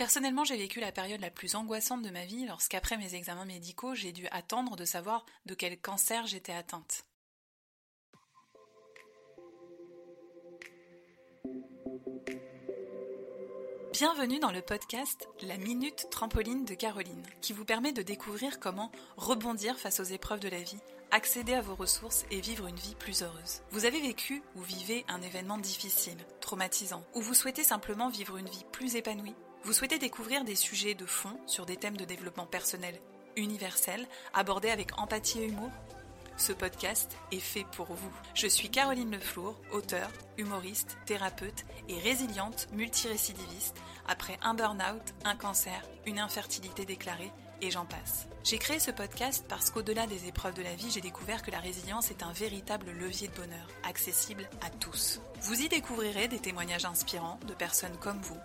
Personnellement, j'ai vécu la période la plus angoissante de ma vie lorsqu'après mes examens médicaux, j'ai dû attendre de savoir de quel cancer j'étais atteinte. Bienvenue dans le podcast La Minute Trampoline de Caroline, qui vous permet de découvrir comment rebondir face aux épreuves de la vie, accéder à vos ressources et vivre une vie plus heureuse. Vous avez vécu ou vivez un événement difficile, traumatisant, ou vous souhaitez simplement vivre une vie plus épanouie? Vous souhaitez découvrir des sujets de fond sur des thèmes de développement personnel universels, abordés avec empathie et humour? Ce podcast est fait pour vous. Je suis Caroline Leflour, auteure, humoriste, thérapeute et résiliente multirécidiviste après un burn-out, un cancer, une infertilité déclarée et j'en passe. J'ai créé ce podcast parce qu'au-delà des épreuves de la vie, j'ai découvert que la résilience est un véritable levier de bonheur, accessible à tous. Vous y découvrirez des témoignages inspirants de personnes comme vous,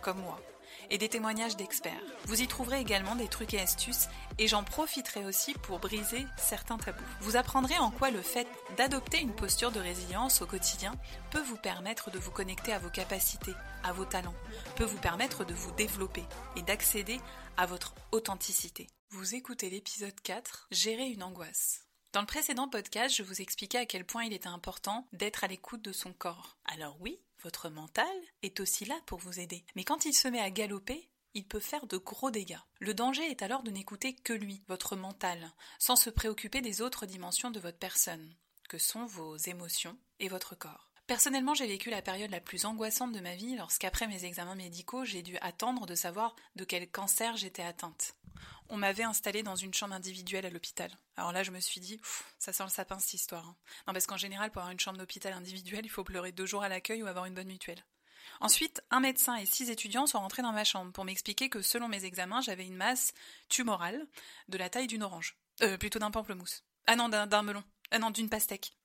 comme moi et des témoignages d'experts. Vous y trouverez également des trucs et astuces et j'en profiterai aussi pour briser certains tabous. Vous apprendrez en quoi le fait d'adopter une posture de résilience au quotidien peut vous permettre de vous connecter à vos capacités, à vos talents, peut vous permettre de vous développer et d'accéder à votre authenticité. Vous écoutez l'épisode 4, Gérer une angoisse. Dans le précédent podcast, je vous expliquais à quel point il était important d'être à l'écoute de son corps. Alors oui, votre mental est aussi là pour vous aider. Mais quand il se met à galoper, il peut faire de gros dégâts. Le danger est alors de n'écouter que lui, votre mental, sans se préoccuper des autres dimensions de votre personne, que sont vos émotions et votre corps. Personnellement, j'ai vécu la période la plus angoissante de ma vie lorsqu'après mes examens médicaux, j'ai dû attendre de savoir de quel cancer j'étais atteinte on m'avait installé dans une chambre individuelle à l'hôpital. Alors là, je me suis dit, ça sent le sapin cette histoire. Hein. Non, parce qu'en général, pour avoir une chambre d'hôpital individuelle, il faut pleurer deux jours à l'accueil ou avoir une bonne mutuelle. Ensuite, un médecin et six étudiants sont rentrés dans ma chambre pour m'expliquer que selon mes examens, j'avais une masse tumorale de la taille d'une orange. Euh, plutôt d'un pamplemousse. Ah non, d'un melon. Ah non, d'une pastèque.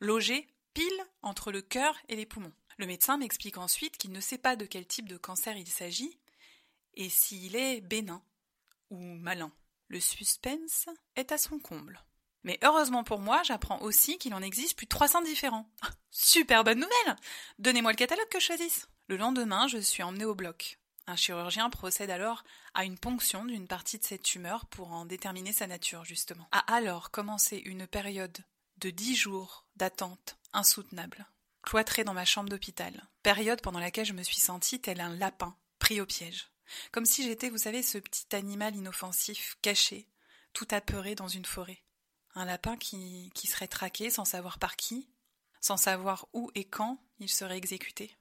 Logé pile entre le cœur et les poumons. Le médecin m'explique ensuite qu'il ne sait pas de quel type de cancer il s'agit et s'il est bénin ou malin. Le suspense est à son comble. Mais heureusement pour moi, j'apprends aussi qu'il en existe plus de 300 différents. Ah, super bonne nouvelle Donnez-moi le catalogue que je choisisse. Le lendemain, je suis emmenée au bloc. Un chirurgien procède alors à une ponction d'une partie de cette tumeur pour en déterminer sa nature, justement. A alors commencé une période de dix jours d'attente insoutenable, cloîtrée dans ma chambre d'hôpital, période pendant laquelle je me suis sentie tel un lapin pris au piège. Comme si j'étais, vous savez, ce petit animal inoffensif, caché, tout apeuré dans une forêt. Un lapin qui, qui serait traqué sans savoir par qui, sans savoir où et quand il serait exécuté.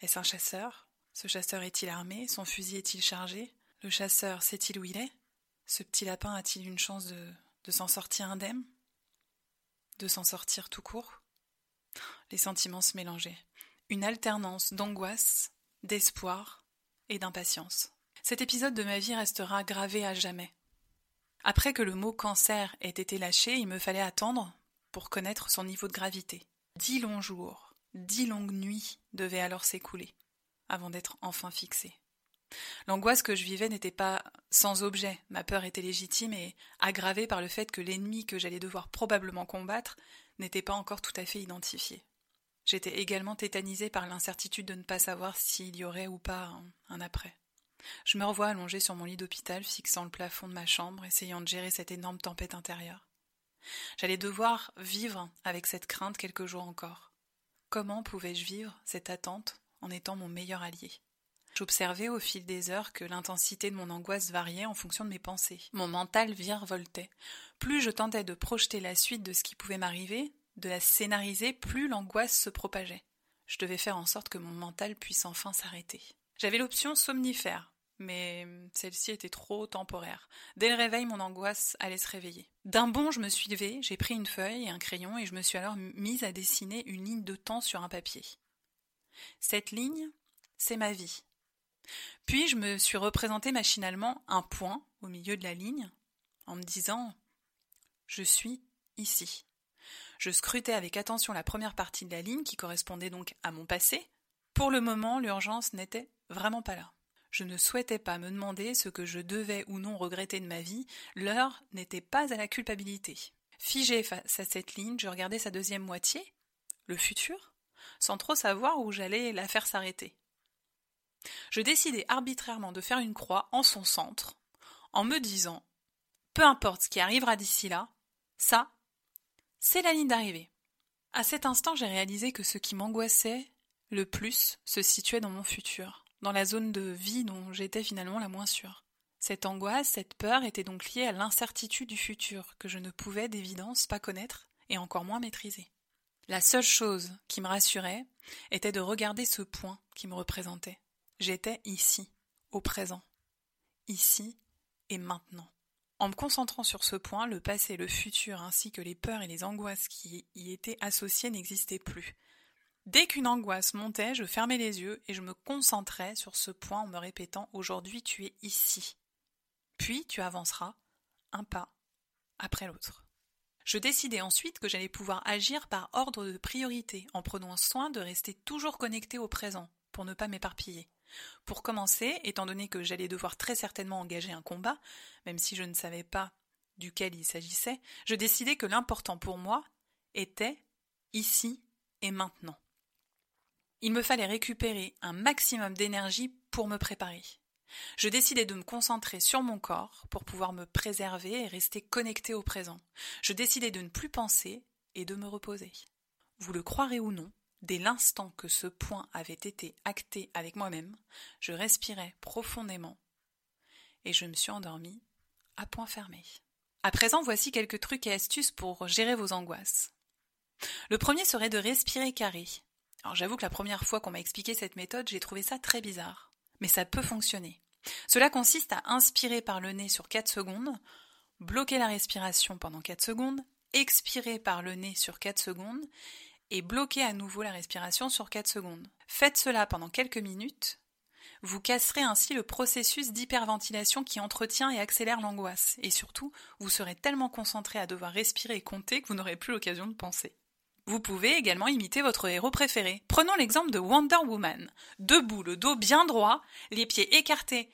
Est-ce un chasseur? Ce chasseur est-il armé? Son fusil est-il chargé? Le chasseur sait-il où il est? Ce petit lapin a-t-il une chance de, de s'en sortir indemne? De s'en sortir tout court Les sentiments se mélangeaient. Une alternance d'angoisse, d'espoir, et d'impatience. Cet épisode de ma vie restera gravé à jamais. Après que le mot cancer ait été lâché, il me fallait attendre pour connaître son niveau de gravité. Dix longs jours, dix longues nuits devaient alors s'écouler avant d'être enfin fixés. L'angoisse que je vivais n'était pas sans objet, ma peur était légitime et aggravée par le fait que l'ennemi que j'allais devoir probablement combattre n'était pas encore tout à fait identifié. J'étais également tétanisée par l'incertitude de ne pas savoir s'il y aurait ou pas un, après. Je me revois allongée sur mon lit d'hôpital, fixant le plafond de ma chambre, essayant de gérer cette énorme tempête intérieure. J'allais devoir vivre avec cette crainte quelques jours encore. Comment pouvais-je vivre cette attente en étant mon meilleur allié? J'observais au fil des heures que l'intensité de mon angoisse variait en fonction de mes pensées. Mon mental virevoltait. Plus je tentais de projeter la suite de ce qui pouvait m'arriver, de la scénariser, plus l'angoisse se propageait. Je devais faire en sorte que mon mental puisse enfin s'arrêter. J'avais l'option somnifère, mais celle-ci était trop temporaire. Dès le réveil, mon angoisse allait se réveiller. D'un bond, je me suis levée, j'ai pris une feuille et un crayon et je me suis alors mise à dessiner une ligne de temps sur un papier. Cette ligne, c'est ma vie. Puis je me suis représenté machinalement un point au milieu de la ligne en me disant Je suis ici. Je scrutais avec attention la première partie de la ligne qui correspondait donc à mon passé. Pour le moment, l'urgence n'était vraiment pas là. Je ne souhaitais pas me demander ce que je devais ou non regretter de ma vie, l'heure n'était pas à la culpabilité. Figé face à cette ligne, je regardais sa deuxième moitié, le futur, sans trop savoir où j'allais la faire s'arrêter. Je décidai arbitrairement de faire une croix en son centre, en me disant peu importe ce qui arrivera d'ici là, ça, c'est la ligne d'arrivée. À cet instant, j'ai réalisé que ce qui m'angoissait le plus se situait dans mon futur, dans la zone de vie dont j'étais finalement la moins sûre. Cette angoisse, cette peur était donc liée à l'incertitude du futur que je ne pouvais d'évidence pas connaître et encore moins maîtriser. La seule chose qui me rassurait était de regarder ce point qui me représentait. J'étais ici, au présent, ici et maintenant. En me concentrant sur ce point, le passé, le futur, ainsi que les peurs et les angoisses qui y étaient associées n'existaient plus. Dès qu'une angoisse montait, je fermais les yeux et je me concentrais sur ce point en me répétant Aujourd'hui tu es ici. Puis tu avanceras, un pas après l'autre. Je décidai ensuite que j'allais pouvoir agir par ordre de priorité, en prenant soin de rester toujours connecté au présent, pour ne pas m'éparpiller. Pour commencer, étant donné que j'allais devoir très certainement engager un combat, même si je ne savais pas duquel il s'agissait, je décidai que l'important pour moi était ici et maintenant. Il me fallait récupérer un maximum d'énergie pour me préparer. Je décidai de me concentrer sur mon corps pour pouvoir me préserver et rester connecté au présent. Je décidai de ne plus penser et de me reposer. Vous le croirez ou non, Dès l'instant que ce point avait été acté avec moi-même, je respirais profondément et je me suis endormie à point fermé. À présent, voici quelques trucs et astuces pour gérer vos angoisses. Le premier serait de respirer carré. Alors j'avoue que la première fois qu'on m'a expliqué cette méthode, j'ai trouvé ça très bizarre, mais ça peut fonctionner. Cela consiste à inspirer par le nez sur 4 secondes, bloquer la respiration pendant 4 secondes, expirer par le nez sur 4 secondes et bloquez à nouveau la respiration sur 4 secondes. Faites cela pendant quelques minutes. Vous casserez ainsi le processus d'hyperventilation qui entretient et accélère l'angoisse. Et surtout, vous serez tellement concentré à devoir respirer et compter que vous n'aurez plus l'occasion de penser. Vous pouvez également imiter votre héros préféré. Prenons l'exemple de Wonder Woman. Debout, le dos bien droit, les pieds écartés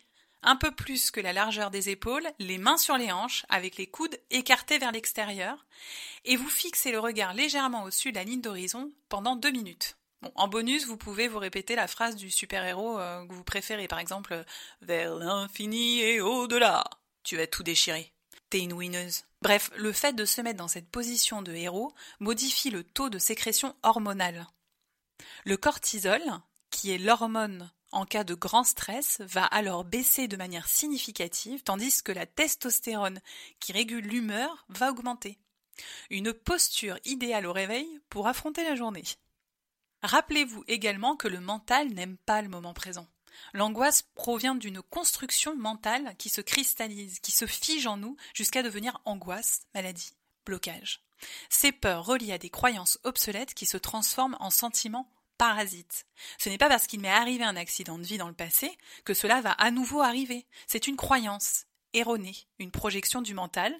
un peu plus que la largeur des épaules, les mains sur les hanches, avec les coudes écartés vers l'extérieur, et vous fixez le regard légèrement au-dessus de la ligne d'horizon pendant deux minutes. en bonus, vous pouvez vous répéter la phrase du super-héros euh, que vous préférez, par exemple Vers l'infini et au-delà. Tu vas tout déchirer. T'es une winneuse. Bref, le fait de se mettre dans cette position de héros modifie le taux de sécrétion hormonale. Le cortisol, qui est l'hormone en cas de grand stress, va alors baisser de manière significative, tandis que la testostérone, qui régule l'humeur, va augmenter. Une posture idéale au réveil pour affronter la journée. Rappelez-vous également que le mental n'aime pas le moment présent. L'angoisse provient d'une construction mentale qui se cristallise, qui se fige en nous jusqu'à devenir angoisse, maladie, blocage. Ces peurs reliées à des croyances obsolètes qui se transforment en sentiments parasite. Ce n'est pas parce qu'il m'est arrivé un accident de vie dans le passé que cela va à nouveau arriver. C'est une croyance erronée, une projection du mental,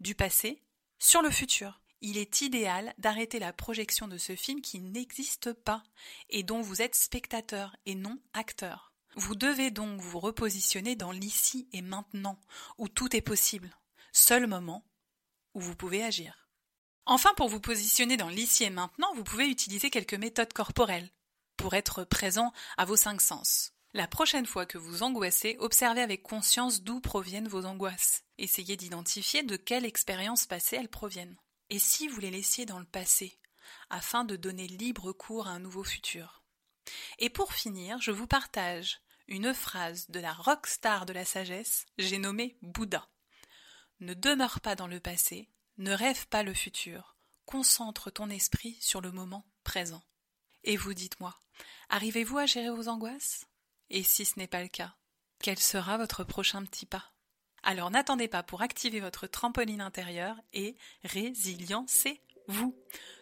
du passé, sur le futur. Il est idéal d'arrêter la projection de ce film qui n'existe pas et dont vous êtes spectateur et non acteur. Vous devez donc vous repositionner dans l'ici et maintenant, où tout est possible, seul moment où vous pouvez agir. Enfin, pour vous positionner dans l'ici et maintenant, vous pouvez utiliser quelques méthodes corporelles pour être présent à vos cinq sens. La prochaine fois que vous angoissez, observez avec conscience d'où proviennent vos angoisses. Essayez d'identifier de quelle expérience passée elles proviennent. Et si vous les laissiez dans le passé, afin de donner libre cours à un nouveau futur. Et pour finir, je vous partage une phrase de la rockstar de la sagesse, j'ai nommé Bouddha. Ne demeure pas dans le passé, ne rêve pas le futur, concentre ton esprit sur le moment présent. Et vous dites-moi, arrivez-vous à gérer vos angoisses? Et si ce n'est pas le cas, quel sera votre prochain petit pas? Alors n'attendez pas pour activer votre trampoline intérieure et résilience-vous.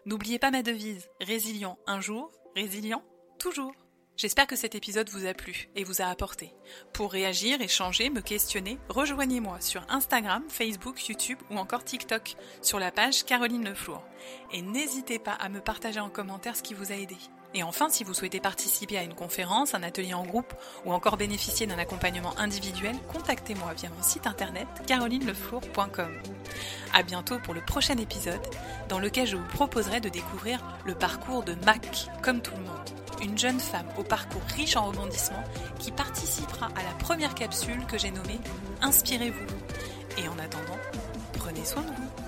N'oubliez pas ma devise, résilient un jour, résilient toujours. J'espère que cet épisode vous a plu et vous a apporté. Pour réagir, échanger, me questionner, rejoignez-moi sur Instagram, Facebook, YouTube ou encore TikTok sur la page Caroline Leflour. Et n'hésitez pas à me partager en commentaire ce qui vous a aidé. Et enfin, si vous souhaitez participer à une conférence, un atelier en groupe ou encore bénéficier d'un accompagnement individuel, contactez-moi via mon site internet carolineleflour.com. À bientôt pour le prochain épisode dans lequel je vous proposerai de découvrir le parcours de Mac, comme tout le monde, une jeune femme au parcours riche en rebondissements qui participera à la première capsule que j'ai nommée Inspirez-vous. Et en attendant, prenez soin de vous.